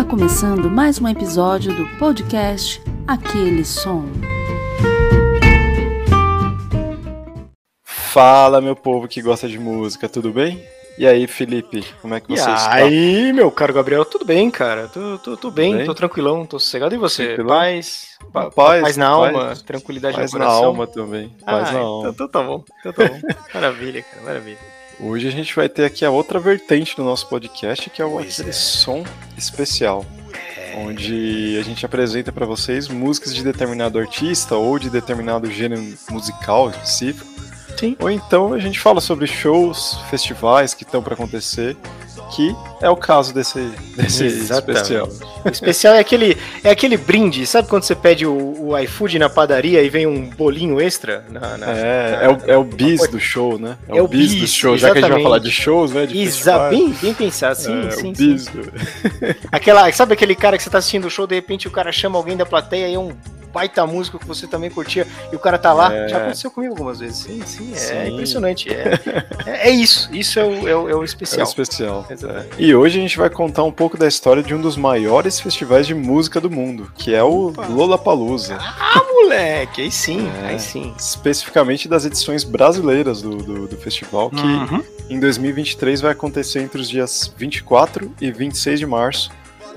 Está começando mais um episódio do podcast Aquele Som. Fala, meu povo que gosta de música, tudo bem? E aí, Felipe, como é que você e está? aí, meu caro Gabriel, tudo bem, cara? Tô, tô, tô bem, bem? tô tranquilão, tô sossegado. E você? Tranquilão? Paz, pa- Paz, paz na alma, paz. tranquilidade Paz no na coração. alma também. Paz ah, na então, alma. então tá bom, então tá bom. maravilha, cara, maravilha. Hoje a gente vai ter aqui a outra vertente do nosso podcast, que é o Pois aquele é. som especial. Onde a gente apresenta para vocês músicas de determinado artista ou de determinado gênero musical específico. Sim. Ou então a gente fala sobre shows, festivais que estão para acontecer, que é o caso desse, desse Exatamente. especial. O especial é aquele, é aquele brinde, sabe quando você pede o, o iFood na padaria e vem um bolinho extra? Na, na- É, é o, é o bis do show, né? É, o bis, do bis, show. Já que a gente vai exatamente. falar de shows, né? De Exa, bem, bem pensado, sim, é, sim, o sim. bis do... Aquela, sabe aquele cara que você tá assistindo o show, de repente o cara chama alguém da plateia e é um baita músico que você também curtia e o cara tá lá? É. Já aconteceu comigo algumas vezes. Sim, sim, é Sim. impressionante. É, é, é isso, isso é o, é o, é o É o especial. especial. Exatamente. E hoje a gente vai contar um pouco da história de um dos maiores festivais de música do mundo, que é o Opa. Lollapalooza. Ah, moleque, aí sim, É. aí sim. Especificamente das edições brasileiras do, do, do festival, que Uhum. em 2023 vai acontecer entre os dias 24 e 26 de março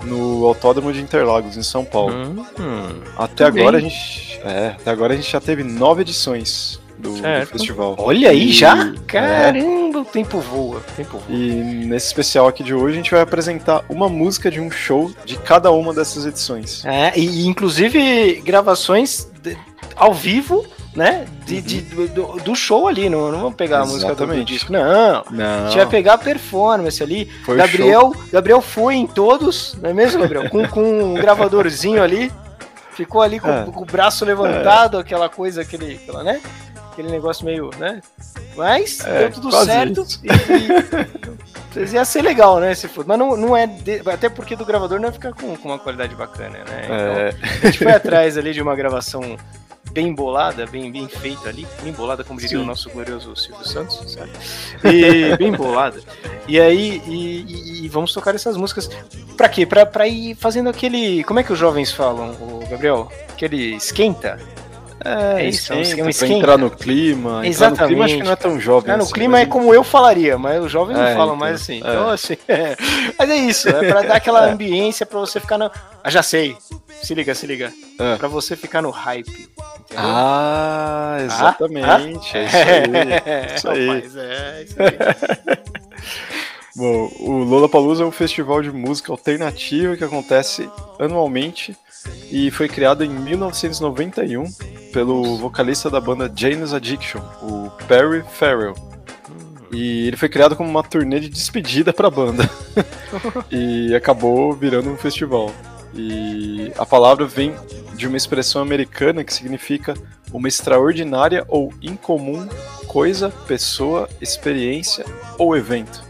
no Autódromo de Interlagos, em São Paulo. Hum, Até agora, a gente, é, até agora a gente já teve nove edições do, do festival. Olha aí E- já? é. Caramba, o tempo voa, o tempo voa. E nesse especial aqui de hoje a gente vai apresentar uma música de um show de cada uma dessas edições. É, e, e inclusive gravações de- ao vivo, né? De, de- do, do show ali, não, não vamos pegar a música do, do Exatamente. disco, não. Não, A gente vai pegar a performance ali. foi Gabriel, Gabriel foi em todos, não é mesmo, Gabriel? Com, com um gravadorzinho ali. Ficou ali com, É. com o braço levantado, aquela coisa, aquele, aquela, né? Aquele negócio meio, né? Mas É, deu tudo certo. isso. E, e- ia ser legal, né? Se for. Mas não, não é. de- até porque do gravador não ia ficar com, com uma qualidade bacana, né? Então, É, a gente foi atrás ali de uma gravação bem bolada, bem, bem feita ali, bem bolada, como diria Sim. o nosso glorioso Silvio Santos, sabe? E bem bolada. E aí, e, e- e vamos tocar essas músicas. Pra quê? Pra, pra ir fazendo aquele. Como é que os jovens falam, o Gabriel? Aquele esquenta? É, isso, esquenta, um pra entrar no clima. Entrar no clima acho que não é tão jovem. Ah, no assim, clima é como eu falaria, mas os jovens não É, falam então, mais assim. é. Então, assim. é. Mas é isso, é pra dar aquela É. ambiência pra você ficar no. Ah, já sei. Se liga, se liga. É. Pra você ficar no hype. Entendeu? Ah, exatamente. É isso aí. Isso aí. Rapaz, é, isso aí. Bom, o Lollapalooza é um festival de música alternativa que acontece anualmente e foi criado em 1991 pelo vocalista da banda Jane's Addiction, o Perry Farrell. E ele foi criado como uma turnê de despedida para a banda e acabou virando um festival. E a palavra vem de uma expressão americana que significa uma extraordinária ou incomum coisa, pessoa, experiência ou evento.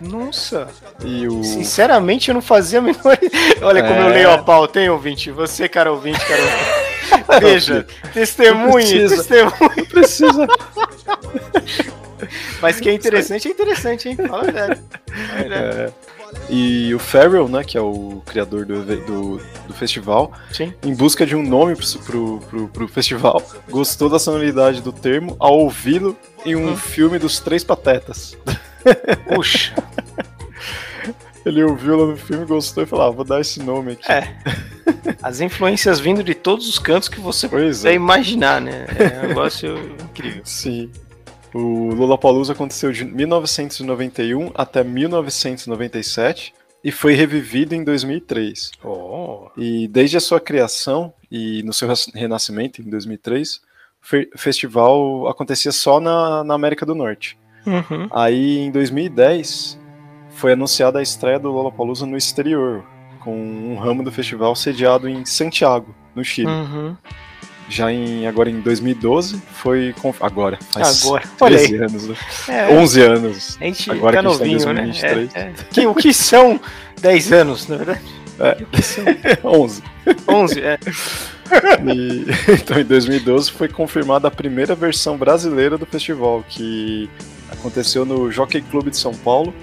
Nossa. E o Sinceramente, eu não fazia a menor. Olha como eu É. leio a pauta, hein, ouvinte? Você, cara ouvinte, cara ouvinte. Veja, testemunhe, precisa. testemunhe. precisa. Mas que é interessante, é interessante, hein? Fala a verdade. Fala a verdade. É, e o Farrell, né, que é o criador do, do, do festival, Sim. em busca de um nome pro, pro, pro, pro festival, gostou da sonoridade do termo ao ouvi-lo em um Hum. filme dos Três Patetas. Puxa. Ele ouviu lá no filme, gostou e falou: ah, vou dar esse nome aqui. É. As influências vindo de todos os cantos que você Pois puder é. imaginar, né? É um negócio incrível. Sim. O Lollapalooza aconteceu de 1991 até 1997 e foi revivido em 2003. Oh. E desde a sua criação e no seu renascimento em 2003, o fe- festival acontecia só na, na América do Norte. Uhum. Aí em 2010 foi anunciada a estreia do Lollapalooza no exterior, com um ramo do festival sediado em Santiago, no Chile. Uhum. Já em agora em 2012 foi agora faz Agora. Olha 13 aí. anos, né? É, 11 anos. a gente agora tá que a gente tá em novinho, né? 2023. É, é. Que, o que são 10 anos, na verdade? É. O que são 11. 11? É. E, então, em 2012 foi confirmada a primeira versão brasileira do festival, que aconteceu no Jockey Club de São Paulo.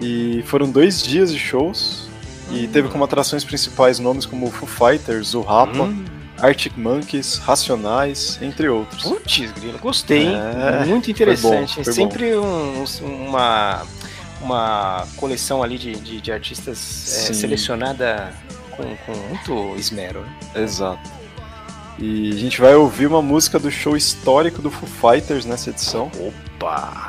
E foram dois dias de shows E teve como atrações principais nomes como Foo Fighters, o Rapa, Hum. Arctic Monkeys, Racionais, entre outros. Putz, grilo, gostei, hein? É, Muito interessante. foi bom, foi Sempre um- uma, uma coleção ali de, de, de artistas é, selecionada com, com muito esmero. né? Exato. E a gente vai ouvir uma música do show histórico do Foo Fighters nessa edição, Opa!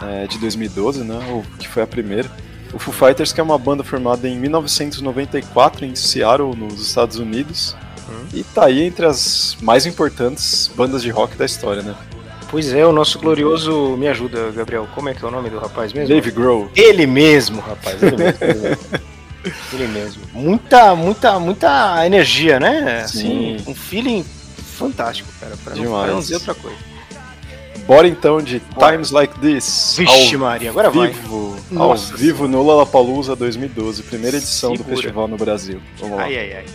É, de 2012, né? o- Que foi a primeira. O Foo Fighters, que é uma banda formada em 1994 em Seattle, nos Estados Unidos. Hum. E tá aí entre as mais importantes bandas de rock da história, né? Pois é, o nosso glorioso. Me ajuda, Gabriel. Como é que é o nome do rapaz mesmo? Dave Grohl. Ele mesmo, rapaz. Ele mesmo. ele mesmo. Ele mesmo. Muita, muita, muita energia, né? Sim. Assim, um feeling fantástico, cara. Pra Demais. não dizer outra coisa. Bora então de Bora. Times Like This. Vixe, Maria, agora vai. vivo, Nossa ao vivo no Lollapalooza 2012, primeira edição do Segura. festival no Brasil. Vamos lá. Ai, ai, ai.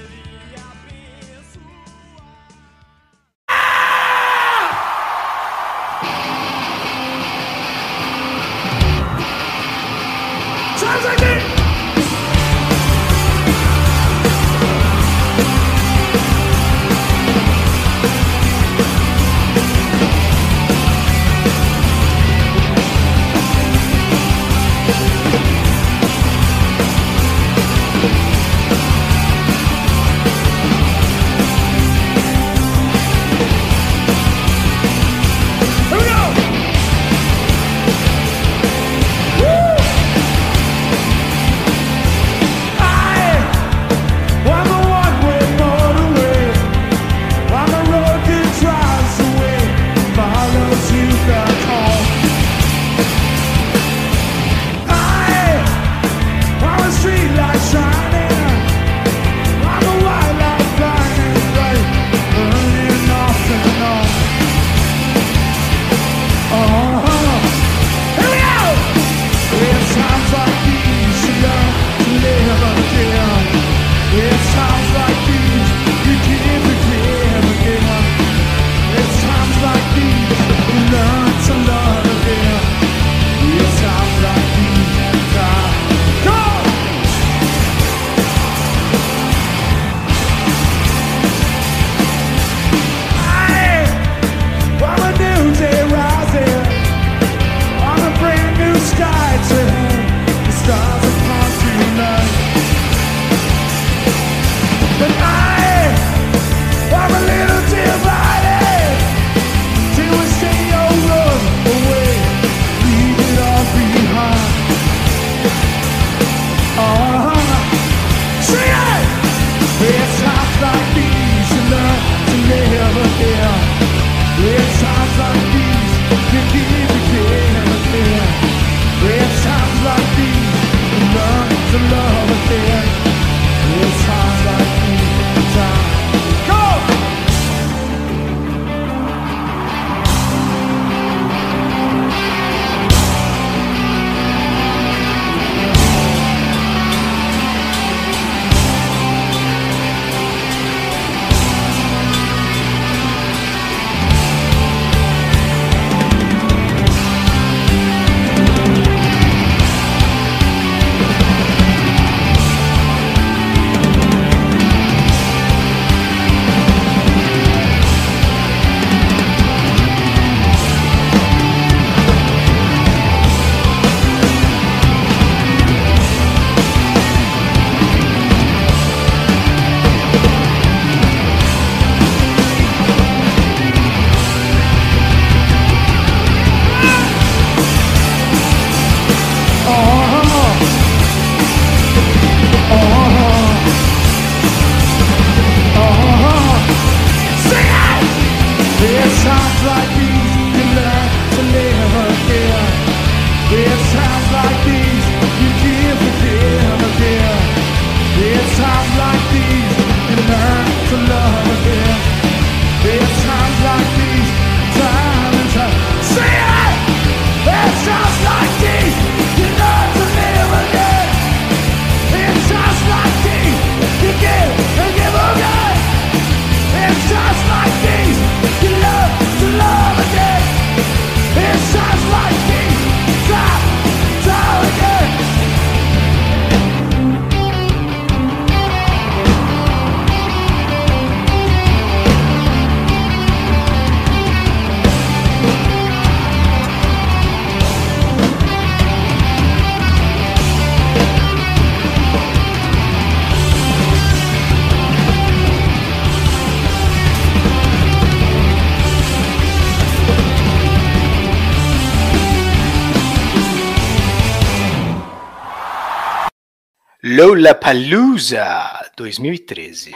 Lollapalooza 2013.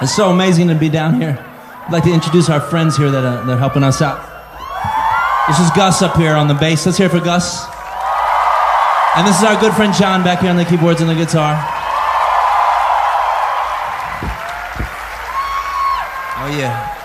It's so amazing to be down here. I'd like to introduce our friends here that are, that are helping us out. This is Gus up here on the bass. Let's hear it for Gus. And this is our good friend John back here on the keyboards and the guitar. Oh, yeah.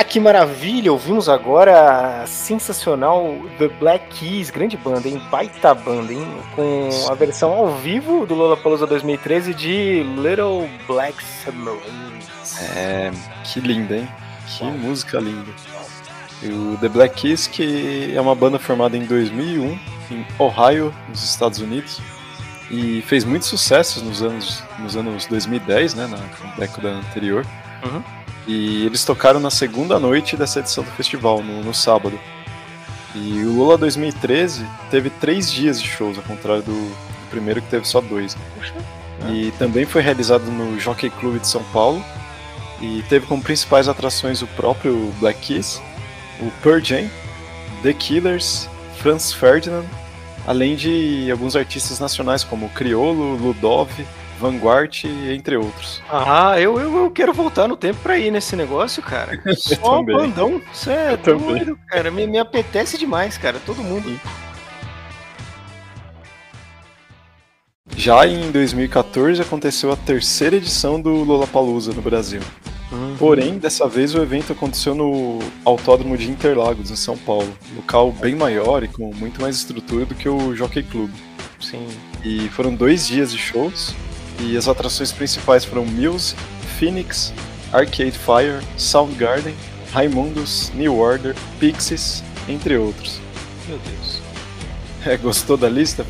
Ah, que maravilha! Ouvimos agora a sensacional The Black Keys, grande banda, hein? Baita banda, hein? Com a versão ao vivo do Lollapalooza 2013 de Little Black Submarine. É, que linda, hein? Que música linda. O The Black Keys, que é uma banda formada em 2001 em Ohio, nos Estados Unidos, e fez muitos sucessos nos anos, nos anos 2010, né, na década anterior. Uhum. E eles tocaram na segunda noite dessa edição do festival, no, no sábado. E o Lula 2013 teve três dias de shows, ao contrário do, do primeiro que teve só dois. E também foi realizado no Jockey Club de São Paulo. E teve como principais atrações o próprio Black Keys, o Pearl Jam, The Killers, Franz Ferdinand, além de alguns artistas nacionais como Criolo, Ludov, Vanguard, entre outros. Ah, eu, eu, eu quero voltar no tempo pra ir nesse negócio, cara. Só bandão. Isso é Eu também. doido, cara. Me, me apetece demais, cara. Todo mundo. Já em 2014 aconteceu a terceira edição do Lollapalooza no Brasil. Uhum. Porém, dessa vez o evento aconteceu no Autódromo de Interlagos, em São Paulo. Local bem maior e com muito mais estrutura do que o Jockey Club. Sim. E foram dois dias de shows, e as atrações principais foram Muse, Phoenix, Arcade Fire, Soundgarden, Raimundos, New Order, Pixies, entre outros. Meu Deus. É, gostou da lista?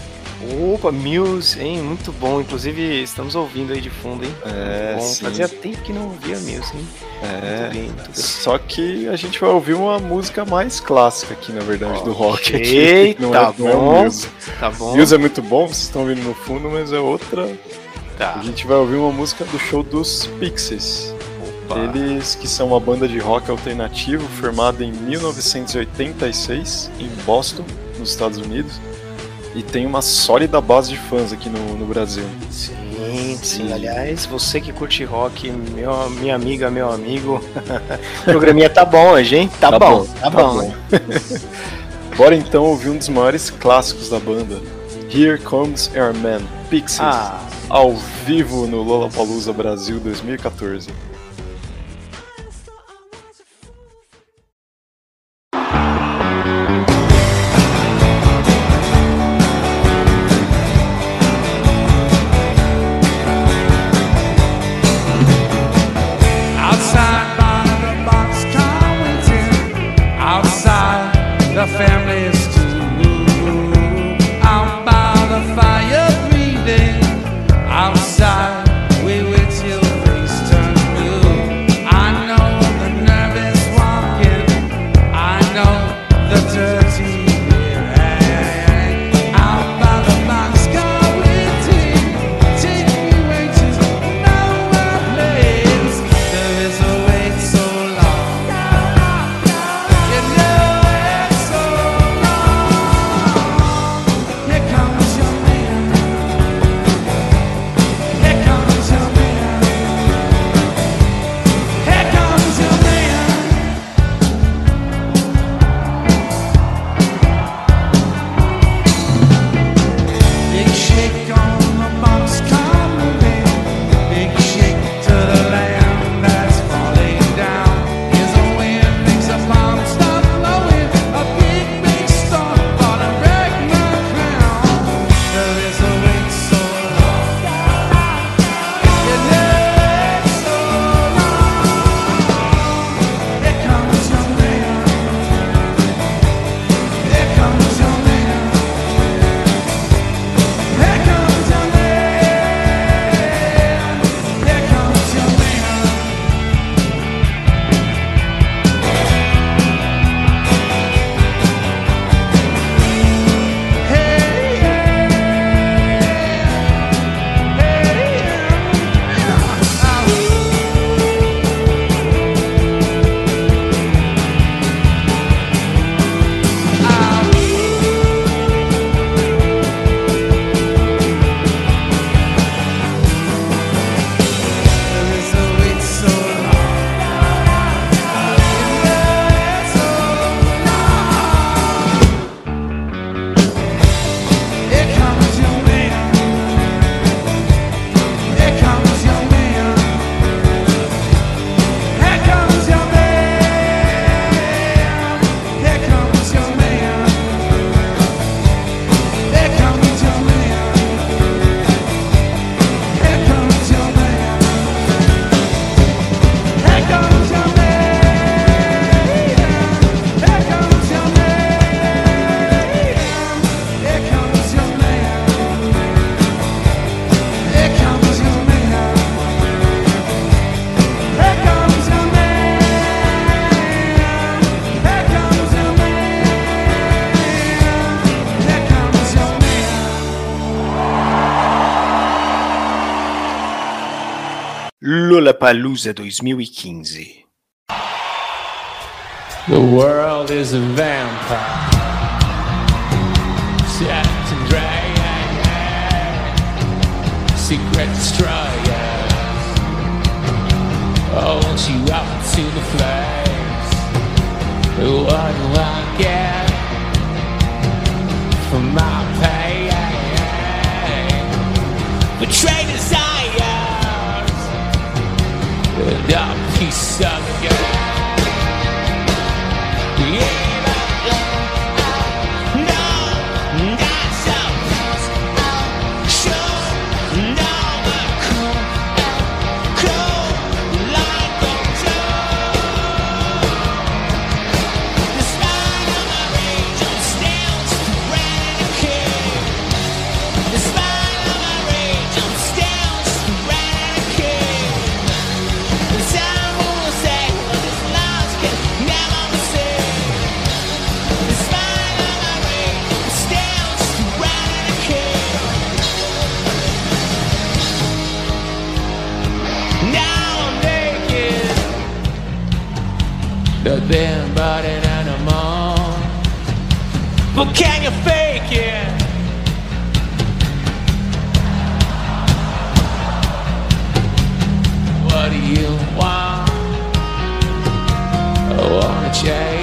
Opa, Muse, hein? Muito bom. Inclusive, estamos ouvindo aí de fundo, hein? É, Muito bom. sim. Fazia tempo que não ouvia Muse, hein? É. Muito bem, muito bem. Só que a gente vai ouvir uma música mais clássica aqui, na verdade, do rock. Aqui, Eita, não é, não é o bom. Muse. Tá bom. Muse é muito bom, vocês estão ouvindo no fundo, mas é outra. Tá. A gente vai ouvir uma música do show dos Pixies. Opa. Eles que são uma banda de rock alternativo formada em 1986 em Boston, nos Estados Unidos, e tem uma sólida base de fãs aqui no, no Brasil. Sim, sim. Aliás, você que curte rock, meu, minha amiga, meu amigo, o programinha tá bom hoje, hein? Tá, bom, tá, bom. Bora então ouvir um dos maiores clássicos da banda, Here Comes Our Man, Pixies, Ah, ao vivo no Lollapalooza Brasil 2014. Palusa 2015. The world is a vampire. Set to dragon. Secret destroyer. Hold you up to the flames. Do I get for my pain? Betrayed desires. And a piece of But can you fake it? What do you want? I wanna change.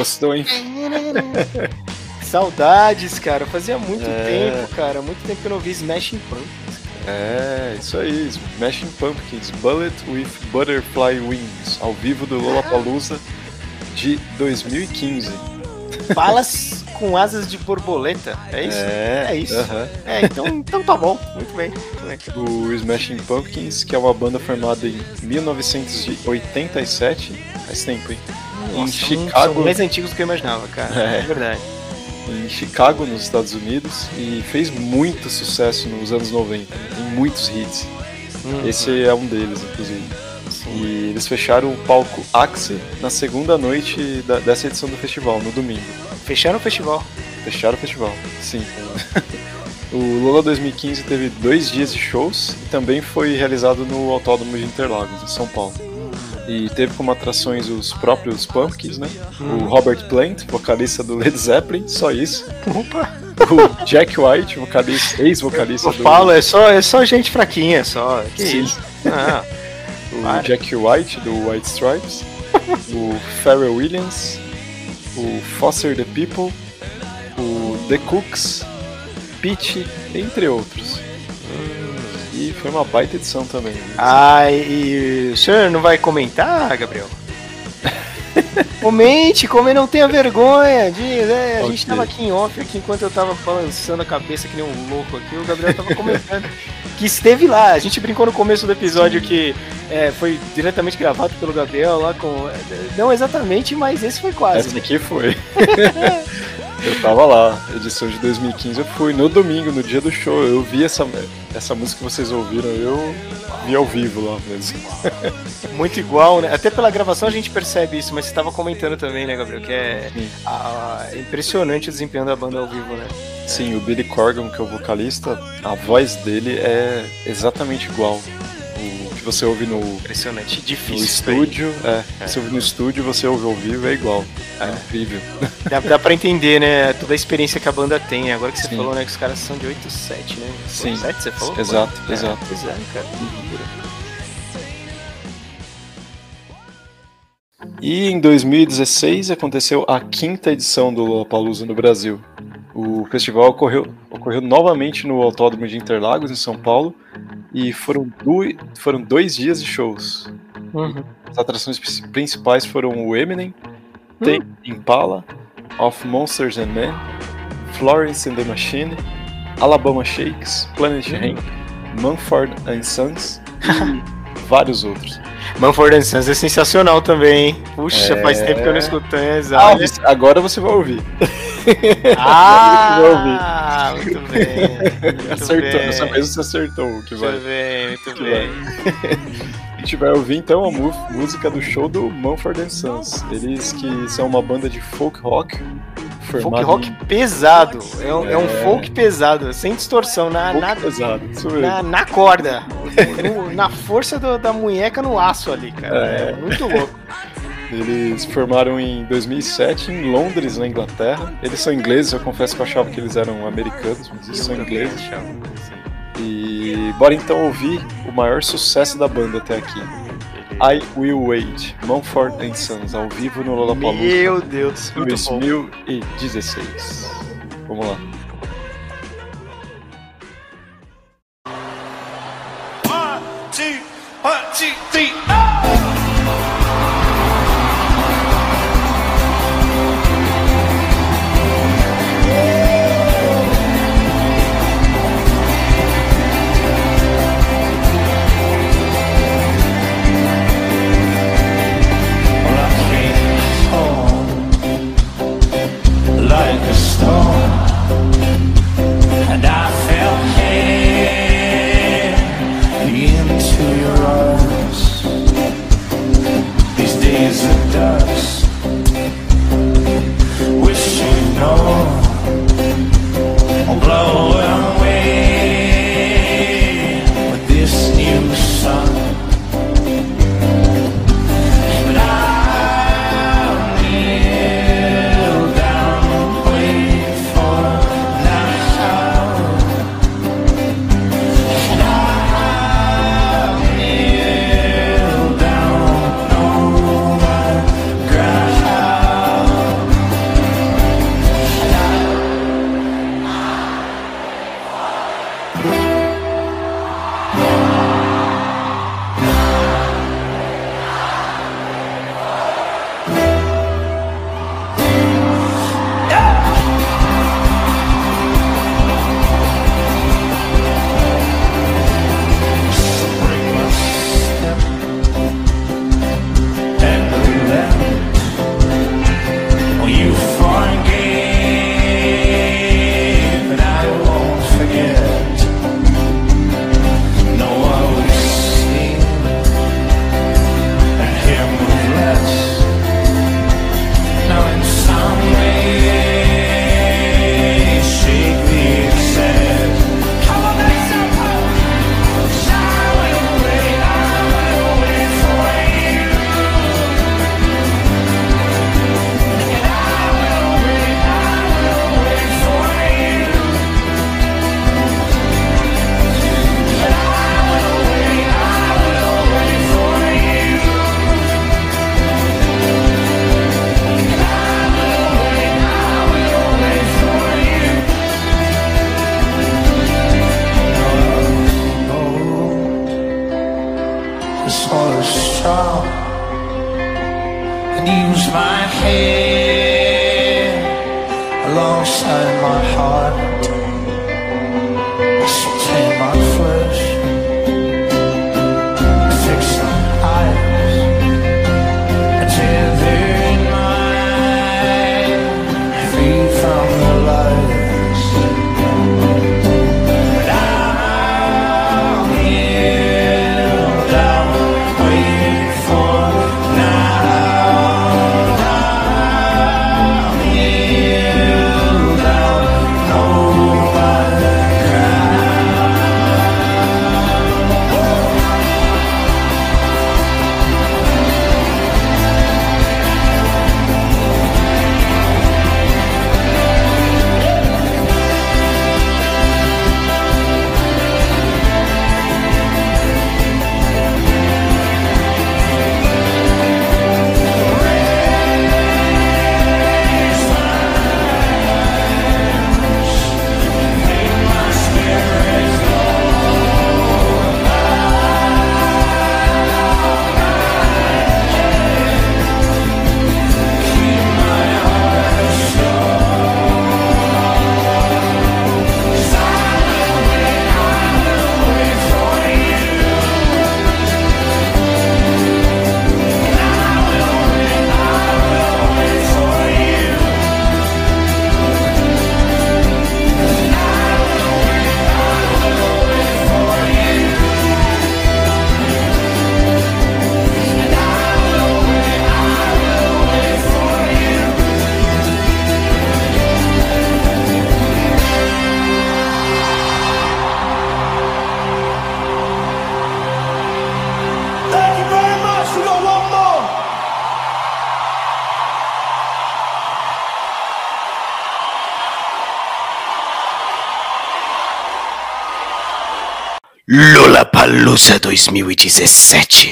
Gostou, hein? Saudades, cara. Fazia muito É. tempo, cara. Muito tempo que eu não vi Smashing Pumpkins. É, isso aí, Smashing Pumpkins, Bullet with Butterfly Wings, ao vivo do Lollapalooza de 2015. Balas com asas de borboleta. É isso? É, isso. aham. É, então, então tá bom. Muito bem. O Smashing Pumpkins, que é uma banda formada em 1987, faz tempo, hein? Em Nossa, Chicago, São mais antigos do que eu imaginava, cara. É. É, verdade. em Chicago, nos Estados Unidos, e fez muito sucesso nos anos 90. Tem muitos hits. Hum, Esse é um deles, inclusive. sim. E eles fecharam o palco Axe na segunda noite da- dessa edição do festival, no domingo. Fecharam o festival. Fecharam o festival, sim. o Lula 2015 teve dois dias de shows e também foi realizado no Autódromo de Interlagos, em São Paulo. E teve como atrações os próprios Pumpkins, né? O Robert Plant, vocalista do Led Zeppelin, só isso. Opa! O Jack White, vocalista, ex-vocalista Eu do falo, é só, é só gente fraquinha, só. Que Sim. isso? Ah, o Para. Jack White do White Stripes, o Pharrell Williams, o Foster the People, o The Cooks, Pitch, entre outros. E foi uma baita edição também. né? ah, e o senhor não vai comentar, Gabriel? Comente, como não tenha vergonha. Diz, é, a Ok. gente tava aqui em off, aqui enquanto eu tava balançando a cabeça que nem um louco aqui, o Gabriel tava comentando que esteve lá. A gente brincou no começo do episódio que é, foi diretamente gravado pelo Gabriel lá com. Não exatamente, mas esse foi quase. Essa aqui foi. eu tava lá, edição de 2015. Eu fui no domingo, no dia do show. Eu vi essa, essa música que vocês ouviram, eu vi ao vivo lá mesmo. Muito igual, né? Até pela gravação a gente percebe isso, mas você tava comentando também, né, Gabriel? Que é a- a- impressionante o desempenho da banda ao vivo, né? Sim, o Billy Corgan, que é o vocalista, a voz dele é exatamente igual. Que você ouve no, no Impressionante. Difícil. aí. estúdio, é, você ouve no estúdio, você ouve ao vivo, é igual. É incrível. Dá, dá pra entender, né? Toda a experiência que a banda tem. Agora que você Sim. falou, né? Que os caras são de 8 7, né? Sim. 7 você falou? Exato, É, exato. Pois é, cara. E em 2016 aconteceu a quinta edição do Lollapalooza no Brasil. O festival ocorreu, ocorreu novamente no Autódromo de Interlagos, em São Paulo, e foram, dui- foram dois dias de shows. Uhum. As atrações pri- principais foram o Eminem, Tem Impala, Of Monsters and Men, Florence and the Machine, Alabama Shakes, Planet Hemp, Mumford and Sons e vários outros. Manford and Sons é sensacional também, hein? Puxa, É. faz tempo que eu não escuto Ah, exato. você- agora você vai ouvir. Ah, muito bem. Muito Acertou, bem. dessa vez você acertou o que vai. Muito bem, muito Que bem. A gente vai ouvir então a música do show do Mumford and Sons. Eles que são uma banda de folk rock. Folk rock em- pesado. É um, é um É. folk pesado, sem distorção, na, folk na, pesado, na, na corda. No- na força do- da munheca no aço ali, cara. É. É muito louco. Eles formaram em 2007 em Londres, na Inglaterra. Eles são ingleses, eu confesso que eu achava que eles eram americanos, mas eles são ingleses. E bora então ouvir o maior sucesso da banda até aqui. I Will Wait, Mumford and Sons, ao vivo no Lollapalooza Meu Deus, muito bom. 2016. Vamos lá. One, two, one, two, Lollapalooza 2017.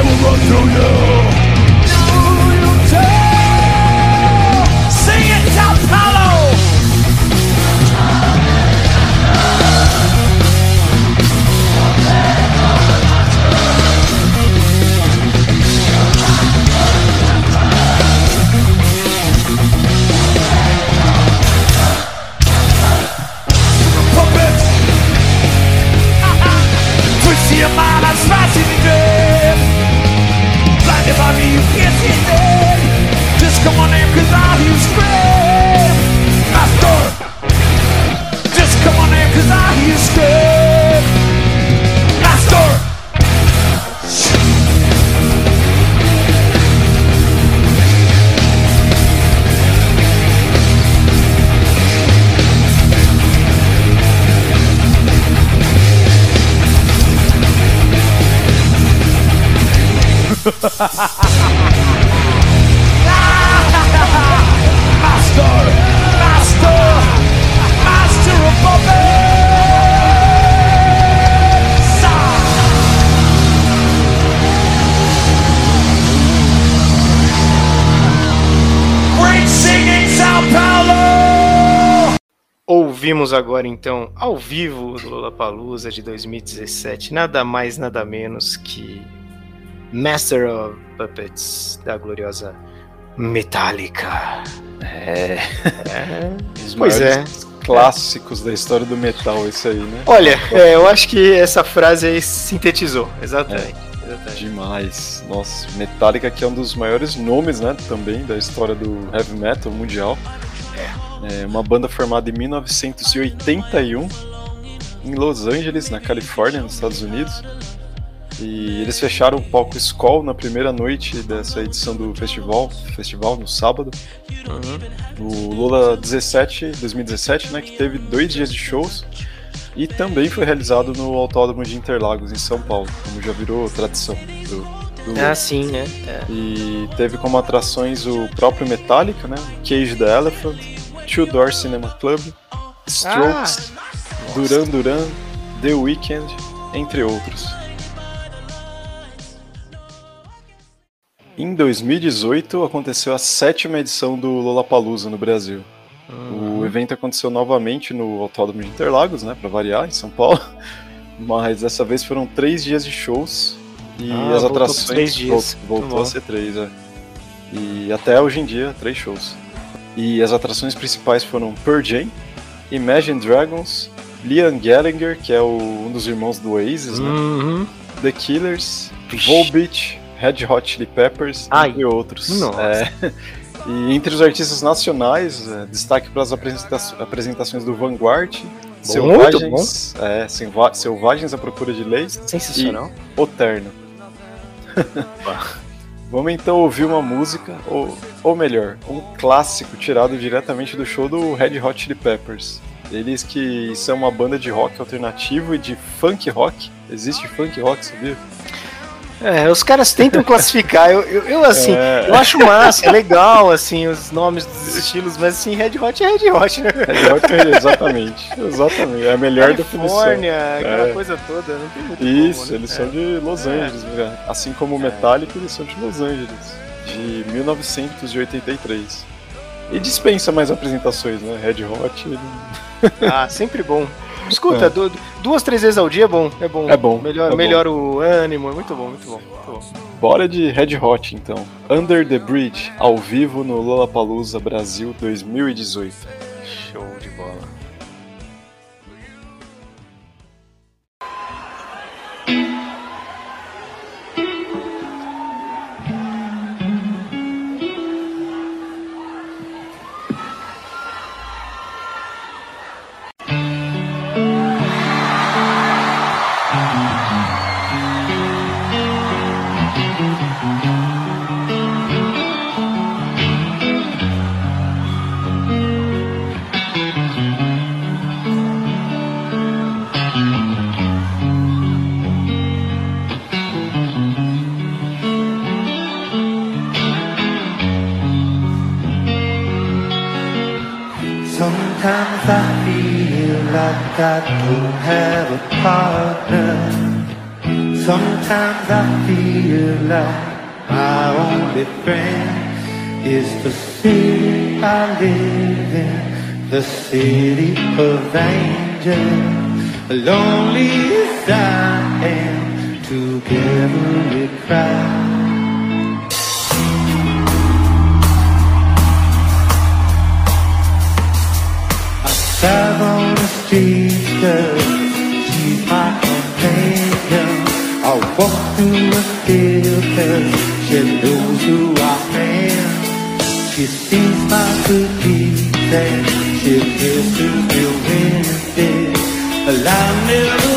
I will run to you. Agora então, ao vivo do Lollapalooza de 2017, nada mais, nada menos que Master of Puppets da gloriosa Metallica. É. Os Pois é. clássicos da história do metal, isso aí, né? Olha, é, eu acho que essa frase aí sintetizou, exatamente. exatamente. Demais. Nossa, Metallica que é um dos maiores nomes, né, também da história do heavy metal mundial. É uma banda formada em 1981 em Los Angeles, na Califórnia, nos Estados Unidos. E eles fecharam o palco Skoll na primeira noite dessa edição do festival, festival no sábado. O Lula 17, 2017, né, que teve dois dias de shows e também foi realizado no Autódromo de Interlagos, em São Paulo, como já virou tradição do, do. Ah, sim, né? É. E teve como atrações o próprio Metallica, né? Cage the Elephant, Two Door Cinema Club, Strokes, Duran Duran, The Weeknd, entre outros. Em 2018 aconteceu a sétima edição do Lollapalooza no Brasil. O evento aconteceu novamente no Autódromo de Interlagos, né, para variar, em São Paulo. Mas dessa vez foram três dias de shows e Ah, as voltou atrações voltou bom. a ser três, é. E até hoje em dia, três shows. E as atrações principais foram Pearl Jam, Imagine Dragons, Liam Gallagher, que é o- um dos irmãos do Oasis, né? Uhum. The Killers, Volbeat, Red Hot Chili Peppers, Ai. entre outros. Nossa. É. E entre os artistas nacionais, é, destaque para as apresenta- apresentações do Vanguard, Selvagens, é, Selva- Selvagens à Procura de Leis Sensacional. e O Terno. Vamos então ouvir uma música, ou, ou melhor, um clássico tirado diretamente do show do Red Hot Chili Peppers. Eles que são uma banda de rock alternativo e de funk rock. Existe funk rock, sabia? É, os caras tentam classificar. Eu, eu, eu, assim, É. eu acho massa, é legal, assim, os nomes dos estilos, mas assim, Red Hot é Red Hot, né? Red Hot é exatamente, exatamente. É a melhor definição. Califórnia, aquela É. coisa toda, não tem muito Isso, como, né? eles É. são de Los É. Angeles, né? assim como o Metallica, eles são de Los Angeles, de 1983. E dispensa mais apresentações, né? Red Hot, ele- Ah, sempre bom. Escuta, É. du- duas, três vezes ao dia é bom. É bom. É bom, Melhor, é bom. o ânimo, é muito bom, muito bom. Muito bom. Bora de Red Hot então. Under the Bridge, ao vivo no Lollapalooza Brasil 2018. Show de feel like my only friend is the city I live in, the city of angels. Lonely as I am, together we cry. Drive on the street, I walk through the field, cause she knows who I am. She sees my good deeds and she kisses me when it is. Well, I never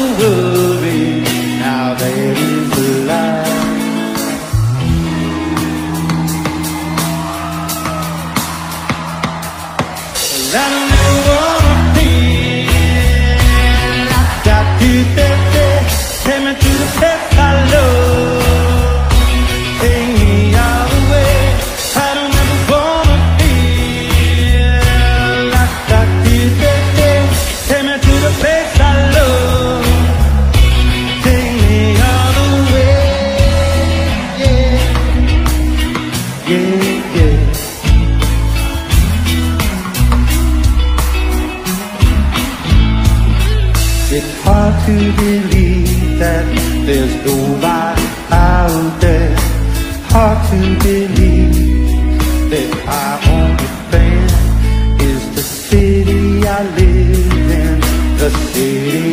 live in, the city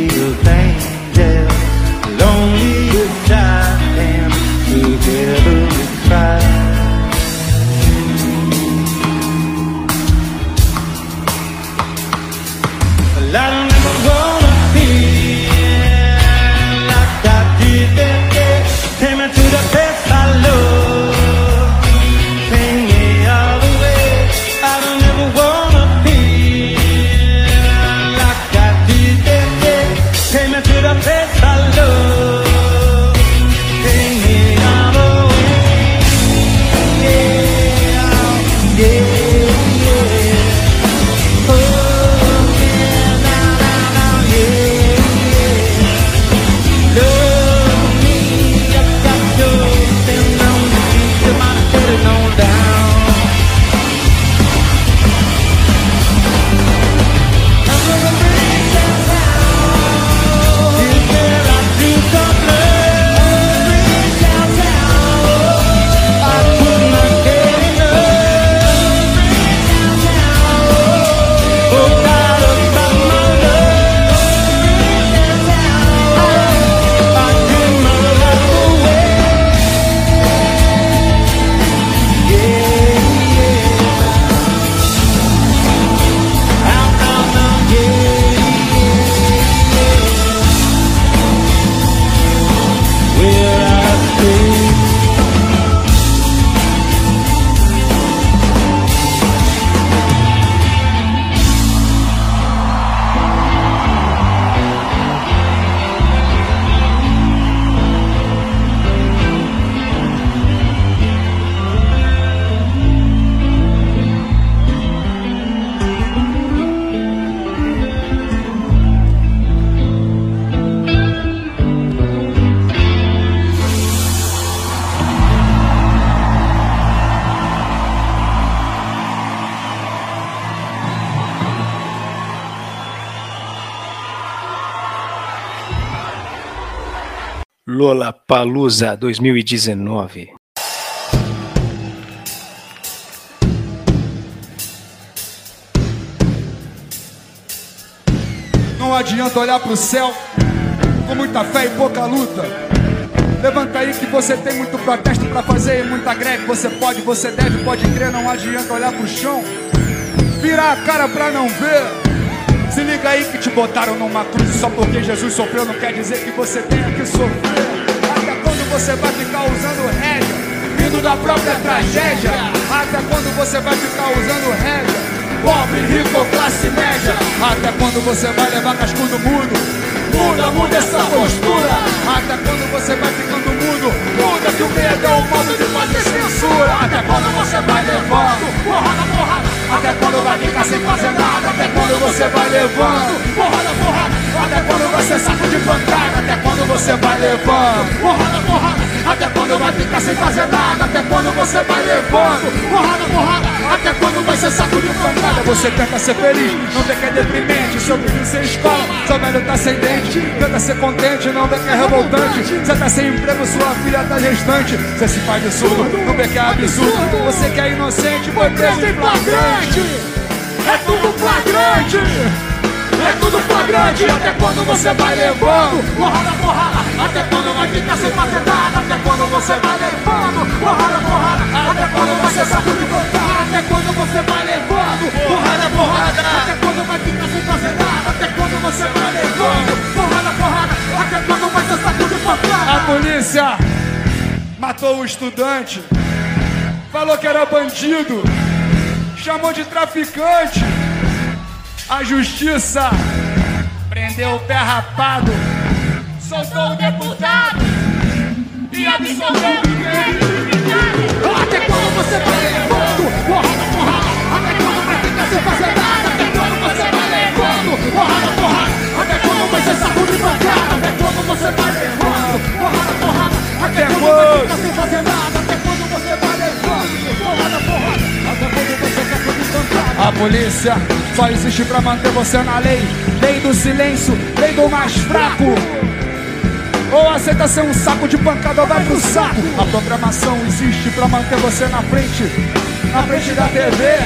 Lola Palusa 2019. Não adianta olhar pro céu com muita fé e pouca luta. Levanta aí que você tem muito protesto pra fazer e muita greve. Você pode, você deve, pode crer. Não adianta olhar pro chão, virar a cara pra não ver. Se liga aí que te botaram numa cruz só porque Jesus sofreu não quer dizer que você tenha que sofrer. Até quando você vai ficar usando rédea, vindo da própria tragédia? Até quando você vai ficar usando rédea? Pobre, rico classe média? Até quando você vai levar cascudo mudo? Muda, muda essa postura. Até quando você vai ficando mudo? Muda que o medo é o modo de fazer censura. Até quando você vai levando porrada, porrada? Até quando vai ficar sem fazer nada? Até quando você vai levando porrada, porrada? Até quando ser saco de pancada? Até quando você vai levando porrada, porrada? Até quando vai ficar sem fazer nada? Até quando você vai levando porrada, porrada? Até quando vai ser saco de pancada? Você tenta ser feliz, não vê que é deprimente. Seu filho sem escola, seu velho tá sem dente. Tenta ser contente, não vê que é revoltante. Você tá sem emprego, sua filha tá gestante. Você se faz de surdo, não vê que é absurdo. Você que é inocente, foi preso em flagrante. É tudo flagrante. É tudo flagrante, até quando você vai levando? Porrada, porrada, até quando vai ficar sem fazer nada Até quando você vai levando? Porrada, porrada, até quando você sabe de voltar Até quando você vai levando? Porrada, porrada, até quando vai ficar sem fazer nada Até quando você vai levando? Porrada, porrada, até quando ser saco de pancada? A polícia matou o estudante. Falou que era bandido. Chamou de traficante a justiça prendeu o pé rapado, soltou o deputado e absolveu o crime. Até quando você vai levando porrada, porrada? Até quando vai ficar sem fazer nada? Até quando você vai levando porrada, porrada? Até quando vai ser de pancada? Até quando você vai levando porrada, porrada? Até quando vai ficar sem fazer nada? Até quando você vai levando porrada, porrada? Até quando você? A polícia só existe pra manter você na lei. Lei do silêncio, lei do mais fraco. Ou aceita ser um saco de pancada ou vai pro saco. A programação existe pra manter você na frente, na frente da TV,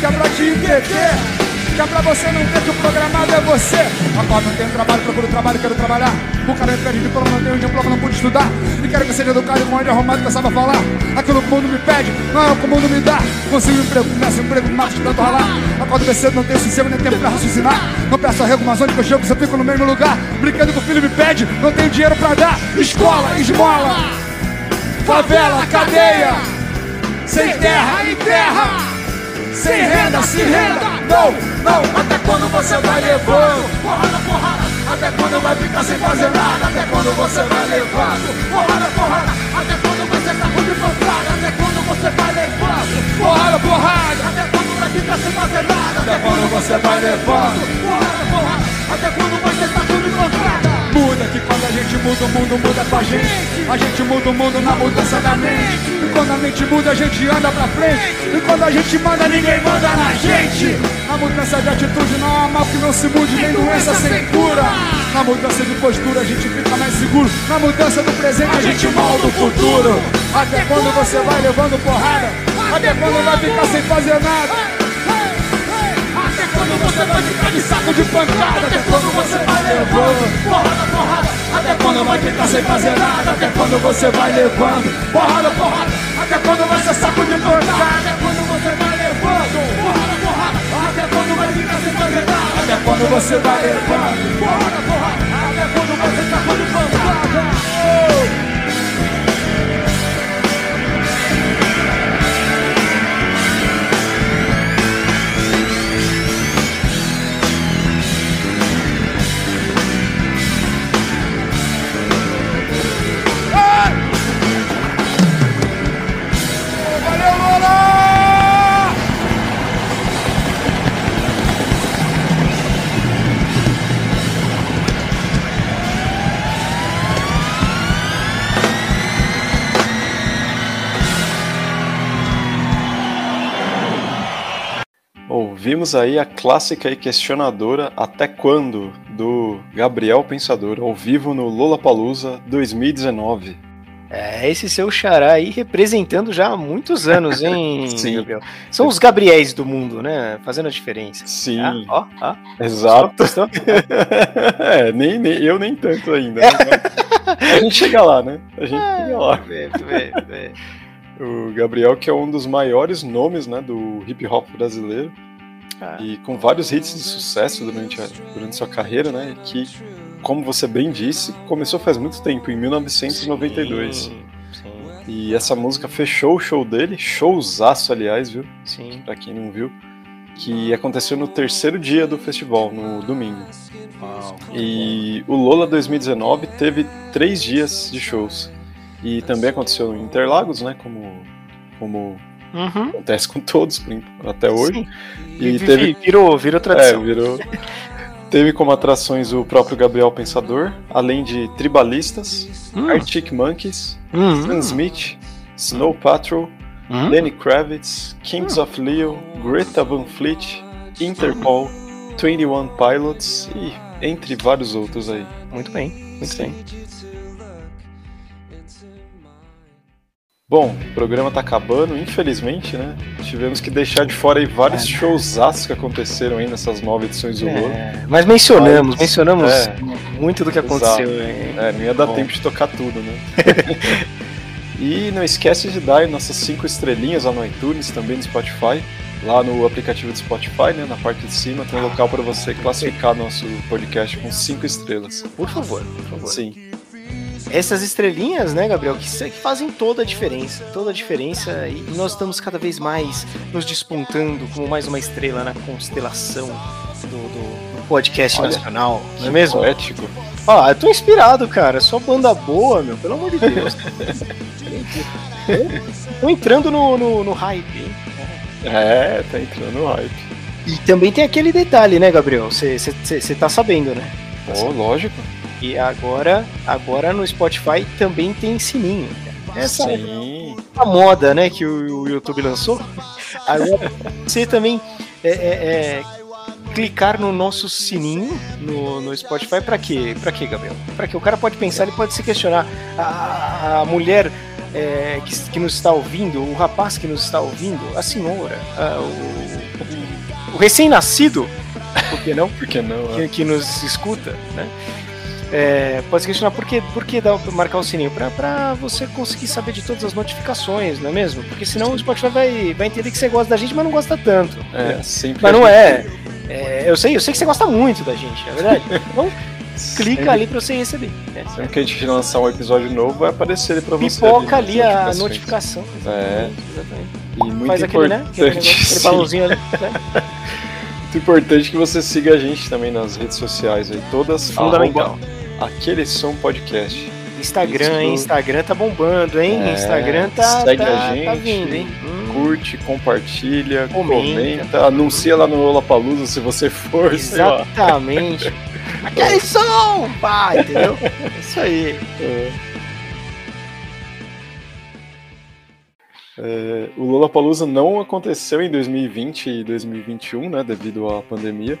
que é pra te entreter. É pra você não ter que o programado é você. Acordo, não tenho trabalho, procuro trabalho, quero trabalhar. O cara me pede diploma, não tenho diploma, não pude estudar. E quero que seja educado com onde arrumado que eu saiba falar. Aquilo que o mundo me pede, não é o que o mundo me dá. Consigo emprego, começo emprego, de tanto ralar. Acordo bem cedo, não tenho sossego nem tempo pra raciocinar. Não peço arrego, mas onde eu chego, eu fico no mesmo lugar. Brinquedo que o filho me pede, não tenho dinheiro pra dar. Escola, esmola, favela, cadeia. Sem terra e terra. Sem renda, se renda, não, não, até quando você vai levando? Porrada, porrada, até quando vai ficar sem fazer nada? Até quando você vai levando? Porrada, porrada, até quando você tá com pancada? Até quando você vai levando? Porrada, porrada, até quando vai ficar sem fazer nada? Até quando você vai levando? Porrada, porrada, até quando você tá a gente muda, o mundo muda com a gente. A gente muda o mundo na mudança da mente. E quando a mente muda, a gente anda pra frente. E quando a gente manda, ninguém manda na gente. A mudança de atitude não há mal que não se mude, nem doença sem cura. Na mudança de postura, a gente fica mais seguro. Na mudança do presente, a gente molda o futuro. Até quando você vai levando porrada? Até quando vai ficar sem fazer nada? Até quando você vai ficar de saco de pancada? Até quando você vai levando porrada, porrada? Até quando vai ficar sem fazer nada? Até quando você vai levando porrada, porrada? Até quando vai ser saco de pancada? Até quando você vai levando porrada, porrada? Até quando vai ficar sem fazer nada? Até quando você vai levando porrada, porrada? Até quando vai ser saco de pancada? Ouvimos aí a clássica e questionadora Até Quando, do Gabriel Pensador, ao vivo no Lollapalooza 2019. É, esse seu xará aí representando já há muitos anos, hein, Sim. Gabriel? São os Gabriéis do mundo, né? Fazendo a diferença. Sim, Ah, ó, ó. exato. É, nem, nem- eu nem tanto ainda. né? A gente chega lá, né? A gente chega lá. Vê, vê, vê. O Gabriel, que é um dos maiores nomes né, do hip hop brasileiro, Ah. e com vários hits de sucesso durante, a- durante sua carreira, né? Que, como você bem disse, começou faz muito tempo, em 1992. Sim, sim, E essa música fechou o show dele, showzaço, aliás, viu? sim. Pra quem não viu. Que aconteceu no terceiro dia do festival, no domingo. Uau. E o Lola 2019 teve três dias de shows. E também aconteceu em Interlagos, né? Como, como Uhum. acontece com todos até hoje. Sim. E Vi- teve, Virou, virou é, tradição. virou. Teve como atrações o próprio Gabriel Pensador, além de Tribalistas, Hum. Arctic Monkeys, Uhum. Sam Smith, Snow Patrol, Hum. Lenny Kravitz, Kings of Leo, Greta Van Fleet, Interpol, 21 Pilots e entre vários outros aí. Muito bem, muito Sim. bem. Bom, o programa tá acabando, infelizmente, né? Tivemos que deixar de fora aí vários showzaços que aconteceram aí nessas nove edições do. É, mas mencionamos, Mas, mencionamos é. muito do que aconteceu. Hein? É, não ia dar Bom. tempo de tocar tudo, né? e não esquece de dar nossas cinco estrelinhas lá no iTunes, também no Spotify. Lá no aplicativo do Spotify, né, na parte de cima, tem um local para você classificar nosso podcast com cinco estrelas. Por favor, por favor. Sim, Essas estrelinhas, né, Gabriel, que, que fazem toda a diferença. Toda a diferença. E nós estamos cada vez mais nos despontando como mais uma estrela na constelação do, do- do podcast Olha, nacional. Não é mesmo? poético. Ah, eu tô inspirado, cara. Só banda boa, meu. Pelo amor de Deus. tô entrando no, no, no hype, hein? É, tá entrando no hype. E também tem aquele detalhe, né, Gabriel? Você tá sabendo, né? Oh, lógico. E agora, agora no Spotify também tem sininho. Essa Sim. a moda, né, que o, YouTube lançou. Agora você também é, é, é, clicar no nosso sininho no, no Spotify pra quê? Pra quê, Gabriel? Pra quê? O cara pode pensar, ele pode se questionar. A, a mulher é, que, que nos está ouvindo, o rapaz que nos está ouvindo, a senhora, a- o, o- o recém-nascido, por que não? Por que não? que, que nos escuta, né? É, pode se questionar por que, por que dá, marcar o sininho? Pra, pra você conseguir saber de todas as notificações, não é mesmo? Porque senão o Spotify vai, vai entender que você gosta da gente, mas não gosta tanto. É, sempre. Mas não é. É, Eu sei, eu sei que você gosta muito da gente, é verdade. Então clica sempre- ali pra você receber. né? Sempre que a gente lançar um episódio novo, vai aparecer ele pra você. Pipoca ali nas a notificação. É. Exatamente. E muito Faz aquele, né? Aquele, importante, negócio, aquele balãozinho ali. né? Muito importante que você siga a gente também nas redes sociais aí, todas Fundamental. Aquele som podcast. Instagram, hein? Instagram tá bombando, hein? É, Instagram tá, segue tá, a gente. tá vindo, hein? Hum. Curte, compartilha, Comenta. comenta, anuncia lá no Lollapalooza se você for. Exatamente. Aquele som, pai, entendeu? É Isso aí. É, o Lollapalooza não aconteceu em 2020 e 2021, né, devido à pandemia,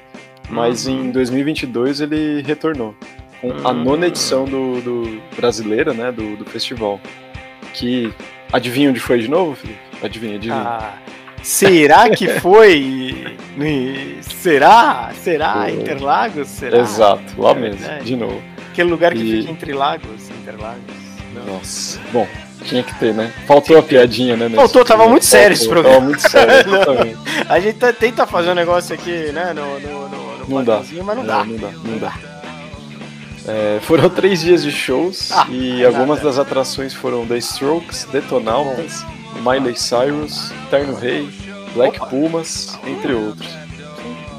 mas em 2022 ele retornou com a Uhum. nona edição do, do brasileira, né, do, do festival. Que adivinha onde foi de novo, Felipe? Adivinha, adivinha. Ah, será que foi? Será? Será? Interlagos? Será? Exato, lá É mesmo, de novo. Aquele lugar que E- fica entre lagos, Interlagos. Não. Nossa, bom, tinha que ter, né? Faltou a piadinha, né? Faltou, tava muito sério esse programa. Tava muito sério, exatamente. A gente tá- tenta fazer um negócio aqui, né, no, no, no, no Não dá. mas não É, dá. Não dá, não dá. É, foram três dias de shows Ah, e nada. algumas das atrações foram The Strokes, Detonautas, Miley Cyrus, Terno Rei, Black Opa. Pumas, entre outros.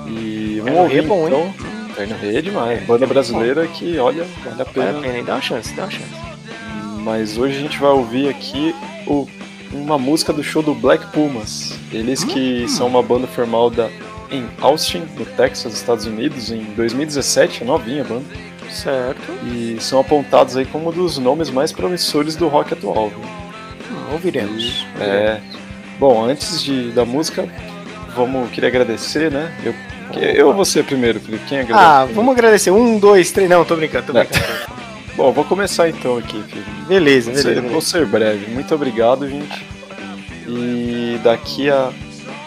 E vamos ouvir é bom, hein? então. Terno Rei é demais. Banda brasileira que, olha, vale a Vale pena. a pena, hein? Dá uma chance, dá uma chance. Mas hoje a gente vai ouvir aqui o- uma música do show do Black Pumas. Eles que Hum. são uma banda formada em Austin, no Texas, Estados Unidos, em 2017, é novinha a banda. Certo. E são apontados aí como um dos nomes mais promissores do rock atual. viu? Hum, ouviremos. É. Bom, antes de, da música, vamos queria agradecer, né? Eu, eu vou ser primeiro, Felipe. Quem agradece? Ah, primeiro? vamos agradecer. Um, dois, três. Não, tô brincando, tô É. brincando. Bom, vou começar então aqui, Felipe. Beleza, Vou ser, beleza. vou ser breve. Muito obrigado, gente. E daqui a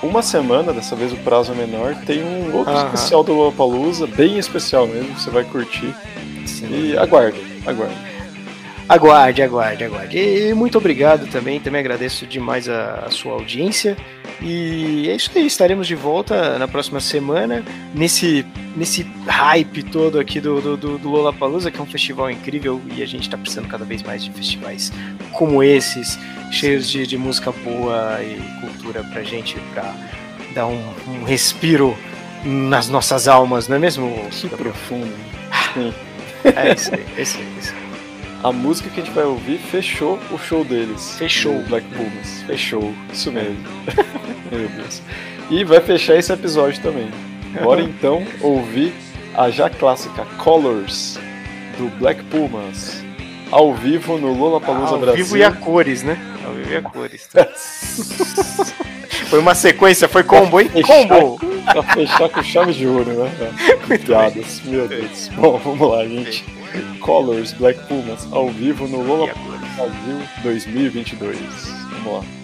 uma semana, dessa vez o prazo é menor, tem um outro especial do Lollapalooza, bem especial mesmo, você vai curtir. Sim. E aguarde, aguarde. Aguarde, aguarde, aguarde. E muito obrigado também, também agradeço demais a, a sua audiência. E é isso aí, estaremos de volta na próxima semana, nesse, nesse hype todo aqui do, do, do, do Lollapalooza, que é um festival incrível e a gente está precisando cada vez mais de festivais como esses, cheios de, de música boa e cultura pra gente, pra dar um, um respiro nas nossas almas, não é mesmo? Que profundo. Sim. É isso aí, é isso aí. é isso aí. A música que a gente vai ouvir fechou o show deles. Fechou. Black Pumas. Fechou. Isso mesmo. Meu Deus. E vai fechar esse episódio também. Bora então ouvir a já clássica Colors do Black Pumas. Ao vivo no Lollapalooza Ao Brasil. vivo e a cores, né? Ao vivo e a cores. Foi uma sequência, foi combo, hein? Fechar, Combo! pra fechar com chave de ouro, né? Piadas, meu Deus. Bom, vamos lá, gente. Colors, Black Pumas, ao vivo no a Lollapalooza cores. Brasil 2022. Vamos lá.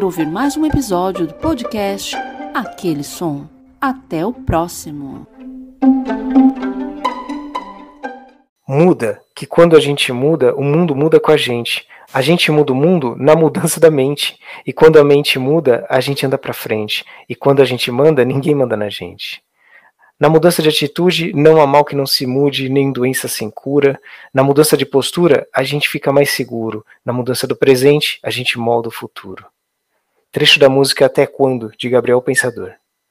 Por ouvir mais um episódio do podcast Aquele Som. Até o próximo. Muda, que quando a gente muda, o mundo muda com a gente. A gente muda o mundo na mudança da mente. E quando a mente muda, a gente anda para frente. E quando a gente manda, ninguém manda na gente. Na mudança de atitude, não há mal que não se mude, nem doença sem cura. Na mudança de postura, a gente fica mais seguro. Na mudança do presente, a gente molda o futuro. Trecho da música Até Quando, de Gabriel Pensador.